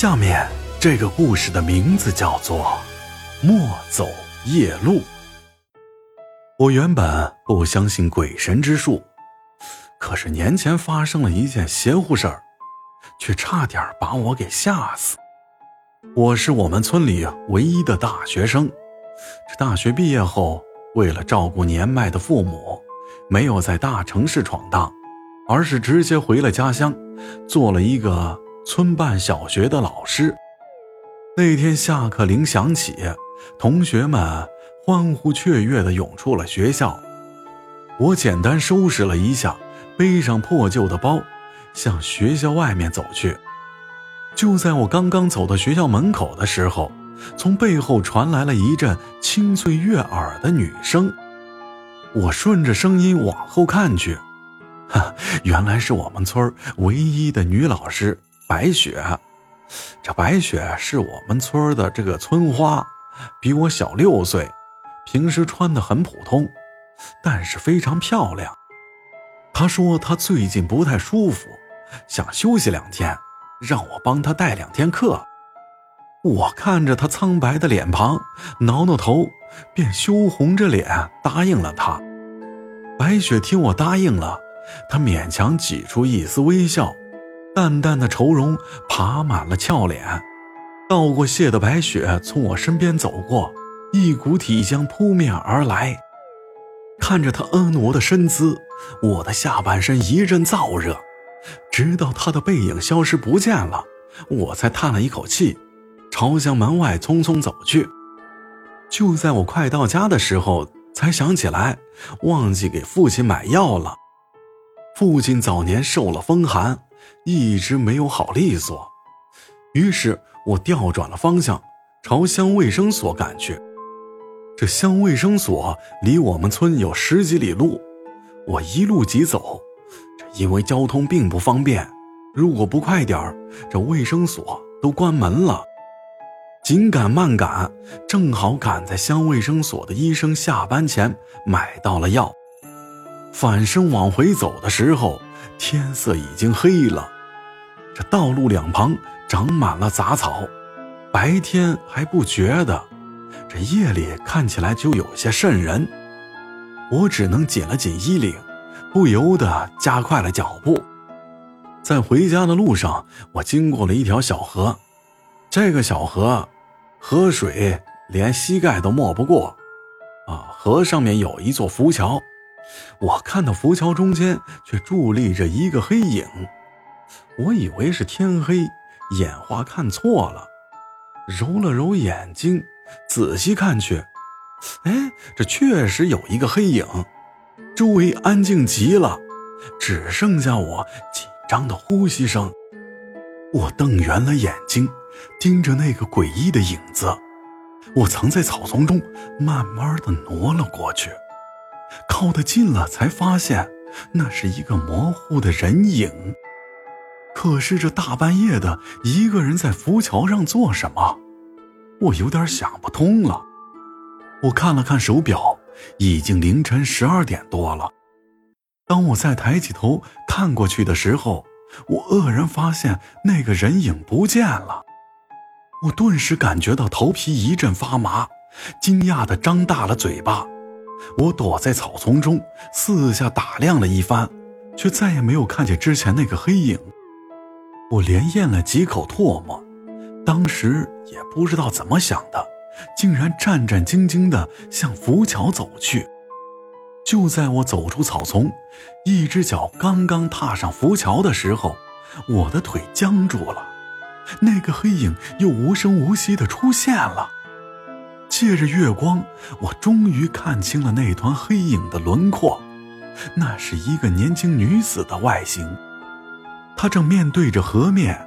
下面这个故事的名字叫做《莫走夜路》。我原本不相信鬼神之术，可是年前发生了一件邪乎事儿，却差点把我给吓死。我是我们村里唯一的大学生，这大学毕业后，为了照顾年迈的父母，没有在大城市闯荡，而是直接回了家乡，做了一个。村办小学的老师，那天下课铃响起，同学们欢呼雀跃地涌出了学校。我简单收拾了一下，背上破旧的包，向学校外面走去。就在我刚刚走到学校门口的时候，从背后传来了一阵清脆悦耳的女声。我顺着声音往后看去，哈，原来是我们村唯一的女老师。白雪，这白雪是我们村的这个村花，比我小六岁，平时穿的很普通，但是非常漂亮。她说她最近不太舒服，想休息两天，让我帮她带两天课。我看着她苍白的脸庞，挠挠头，便羞红着脸答应了她。白雪听我答应了，她勉强挤出一丝微笑。淡淡的愁容爬满了俏脸，道过谢的白雪从我身边走过，一股体香扑面而来。看着她婀娜的身姿，我的下半身一阵燥热。直到她的背影消失不见了，我才叹了一口气，朝向门外匆匆走去。就在我快到家的时候，才想起来忘记给父亲买药了。父亲早年受了风寒。一直没有好利索，于是我调转了方向，朝乡卫生所赶去。这乡卫生所离我们村有十几里路，我一路疾走。这因为交通并不方便，如果不快点这卫生所都关门了。紧赶慢赶，正好赶在乡卫生所的医生下班前买到了药。反身往回走的时候。天色已经黑了，这道路两旁长满了杂草，白天还不觉得，这夜里看起来就有些瘆人。我只能紧了紧衣领，不由得加快了脚步。在回家的路上，我经过了一条小河，这个小河，河水连膝盖都没不过，啊，河上面有一座浮桥。我看到浮桥中间却伫立着一个黑影，我以为是天黑，眼花看错了，揉了揉眼睛，仔细看去，哎，这确实有一个黑影，周围安静极了，只剩下我紧张的呼吸声。我瞪圆了眼睛，盯着那个诡异的影子，我藏在草丛中，慢慢的挪了过去。靠得近了，才发现那是一个模糊的人影。可是这大半夜的，一个人在浮桥上做什么？我有点想不通了。我看了看手表，已经凌晨十二点多了。当我再抬起头看过去的时候，我愕然发现那个人影不见了。我顿时感觉到头皮一阵发麻，惊讶的张大了嘴巴。我躲在草丛中，四下打量了一番，却再也没有看见之前那个黑影。我连咽了几口唾沫，当时也不知道怎么想的，竟然战战兢兢地向浮桥走去。就在我走出草丛，一只脚刚刚踏上浮桥的时候，我的腿僵住了，那个黑影又无声无息地出现了。借着月光，我终于看清了那团黑影的轮廓，那是一个年轻女子的外形。她正面对着河面。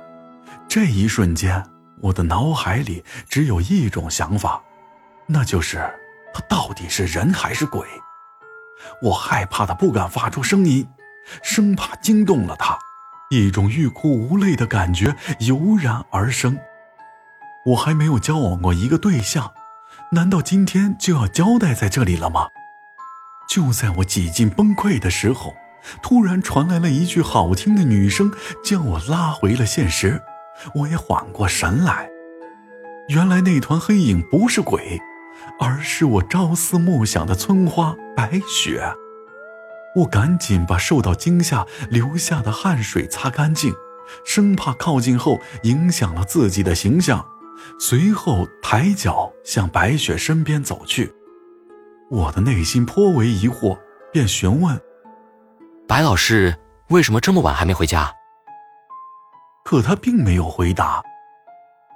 这一瞬间，我的脑海里只有一种想法，那就是她到底是人还是鬼？我害怕的不敢发出声音，生怕惊动了她。一种欲哭无泪的感觉油然而生。我还没有交往过一个对象。难道今天就要交代在这里了吗？就在我几近崩溃的时候，突然传来了一句好听的女声，将我拉回了现实。我也缓过神来。原来那团黑影不是鬼，而是我朝思暮想的村花白雪。我赶紧把受到惊吓留下的汗水擦干净，生怕靠近后影响了自己的形象。随后抬脚向白雪身边走去。我的内心颇为疑惑，便询问：“白老师为什么这么晚还没回家？”可他并没有回答。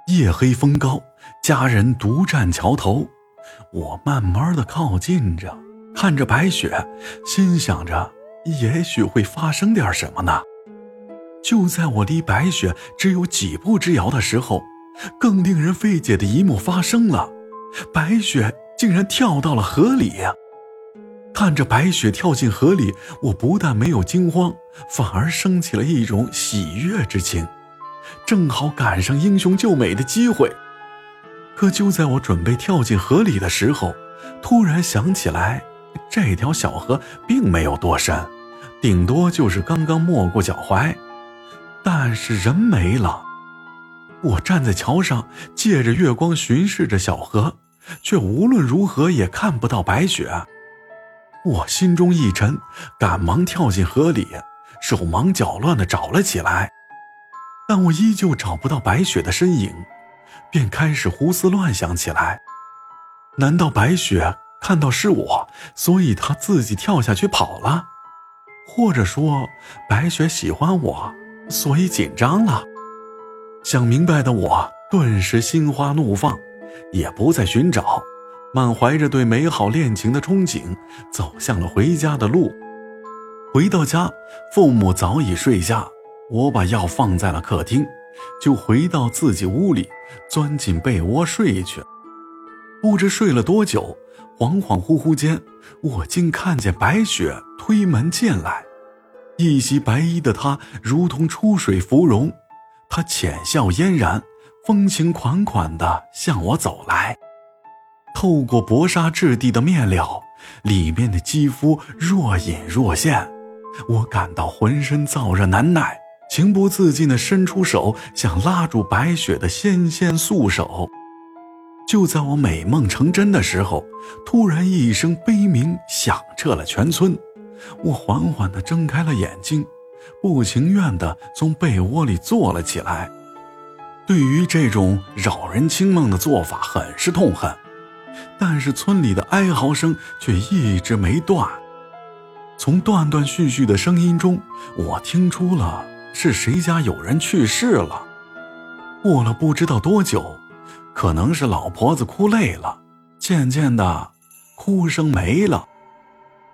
夜黑风高，家人独占桥头，我慢慢的靠近着，看着白雪，心想着也许会发生点什么呢。就在我离白雪只有几步之遥的时候，更令人费解的一幕发生了，白雪竟然跳到了河里。看着白雪跳进河里，我不但没有惊慌，反而升起了一种喜悦之情。正好赶上英雄救美的机会，可就在我准备跳进河里的时候，突然想起来，这条小河并没有多深，顶多就是刚刚没过脚踝，但是人没了。我站在桥上，借着月光巡视着小河，却无论如何也看不到白雪。我心中一沉，赶忙跳进河里，手忙脚乱地找了起来。但我依旧找不到白雪的身影，便开始胡思乱想起来。难道白雪看到是我，所以她自己跳下去跑了？或者说，白雪喜欢我，所以紧张了？想明白的我顿时心花怒放，也不再寻找，满怀着对美好恋情的憧憬，走向了回家的路。回到家，父母早已睡下。我把药放在了客厅，就回到自己屋里，钻进被窝睡去。不知睡了多久，恍恍惚惚间，我竟看见白雪推门进来。一袭白衣的她如同出水芙蓉，她浅笑嫣然，风情款款地向我走来。透过薄纱质地的面料，里面的肌肤若隐若现，我感到浑身燥热难耐。情不自禁地伸出手，想拉住白雪的纤纤素手。就在我美梦成真的时候，突然一声悲鸣响彻了全村。我缓缓地睁开了眼睛，不情愿地从被窝里坐了起来。对于这种扰人清梦的做法，很是痛恨。但是村里的哀嚎声却一直没断。从断断续续的声音中，我听出了。是谁家有人去世了？过了不知道多久，可能是老婆子哭累了，渐渐的，哭声没了，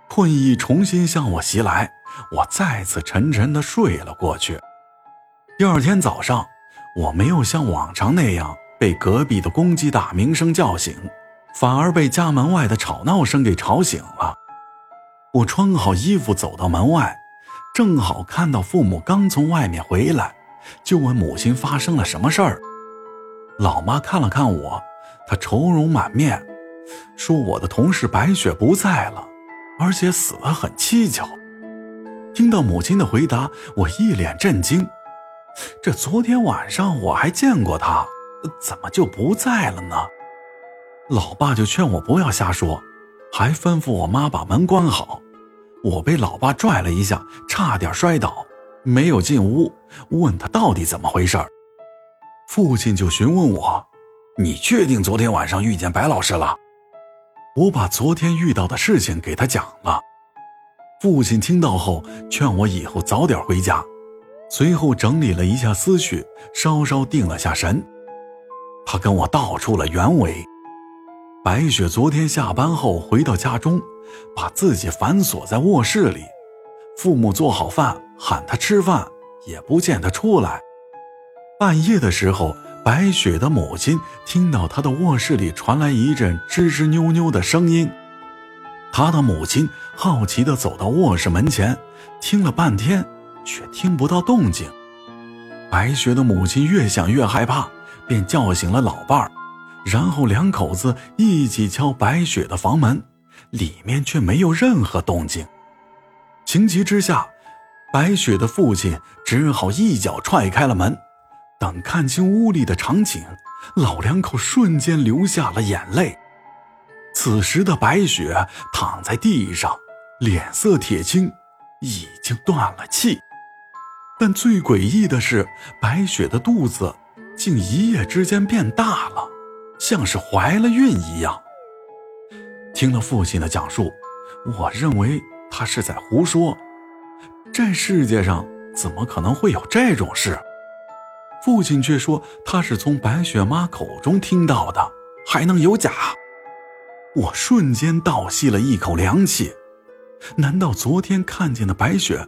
困意重新向我袭来，我再次沉沉的睡了过去。第二天早上，我没有像往常那样被隔壁的公鸡打鸣声叫醒，反而被家门外的吵闹声给吵醒了。我穿好衣服走到门外。正好看到父母刚从外面回来，就问母亲发生了什么事儿。老妈看了看我，她愁容满面，说我的同事白雪不在了，而且死得很蹊跷。听到母亲的回答，我一脸震惊。这昨天晚上我还见过她，怎么就不在了呢？老爸就劝我不要瞎说，还吩咐我妈把门关好。我被老爸拽了一下，差点摔倒，没有进屋，问他到底怎么回事父亲就询问我：“你确定昨天晚上遇见白老师了？”我把昨天遇到的事情给他讲了。父亲听到后，劝我以后早点回家，随后整理了一下思绪，稍稍定了下神。他跟我道出了原委：白雪昨天下班后回到家中。把自己反锁在卧室里，父母做好饭喊他吃饭，也不见他出来。半夜的时候，白雪的母亲听到他的卧室里传来一阵吱吱扭扭的声音，他的母亲好奇地走到卧室门前，听了半天，却听不到动静。白雪的母亲越想越害怕，便叫醒了老伴儿，然后两口子一起敲白雪的房门。里面却没有任何动静，情急之下，白雪的父亲只好一脚踹开了门，等看清屋里的场景，老两口瞬间流下了眼泪。此时的白雪躺在地上，脸色铁青，已经断了气。但最诡异的是，白雪的肚子竟一夜之间变大了，像是怀了孕一样。听了父亲的讲述，我认为他是在胡说。这世界上怎么可能会有这种事？父亲却说他是从白雪妈口中听到的，还能有假？我瞬间倒吸了一口凉气。难道昨天看见的白雪，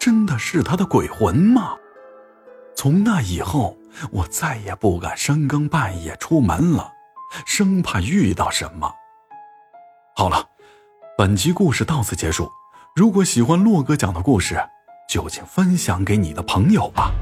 真的是他的鬼魂吗？从那以后，我再也不敢深更半夜出门了，生怕遇到什么。好了，本集故事到此结束。如果喜欢洛哥讲的故事，就请分享给你的朋友吧。